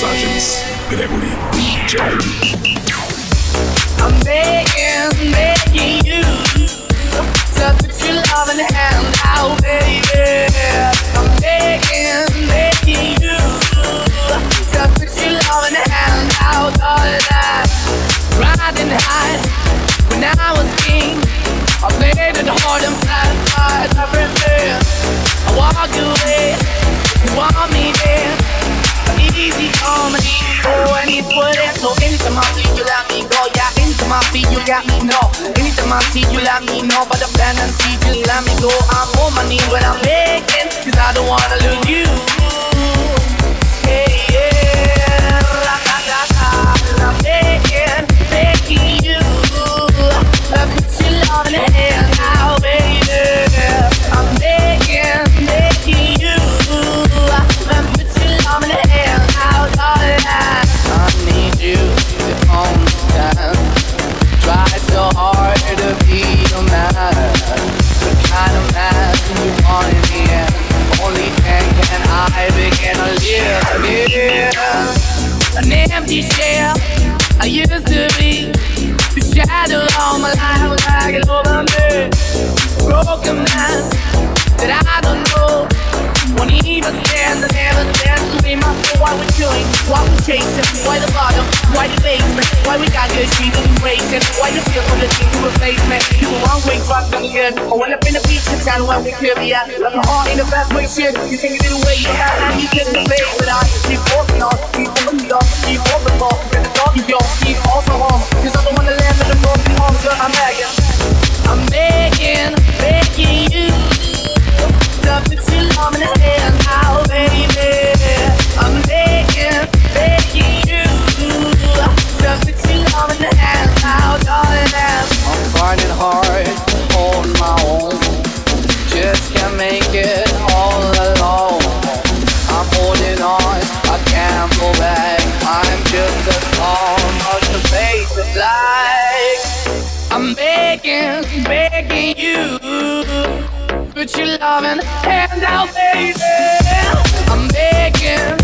Mixagens Grégory DJ. Oh, I see you, let me go. Yeah, I you, I see you, let me know. But the plan and see, let me go. I'm on my knees when I'm begging, cause I don't wanna lose you. Shell I used to be. The shadow of my life I was hanging over me. Broken man that I don't know. Won't even stand, I never stand to be my soul. Why we killing? Why we chasing? Why the bottom? Why the basement? Why we got good shit and racing? Why the feel from the team to replace me? You the wrong way, drop on the good. I went up in the beach and town where we could be at. Like a heart in the best way, shit. You can get it away, you now you get the can't all alone. I'm holding on, I can't go back. I'm just the face of. I'm begging, begging you. Put your loving hand out, baby. I'm begging,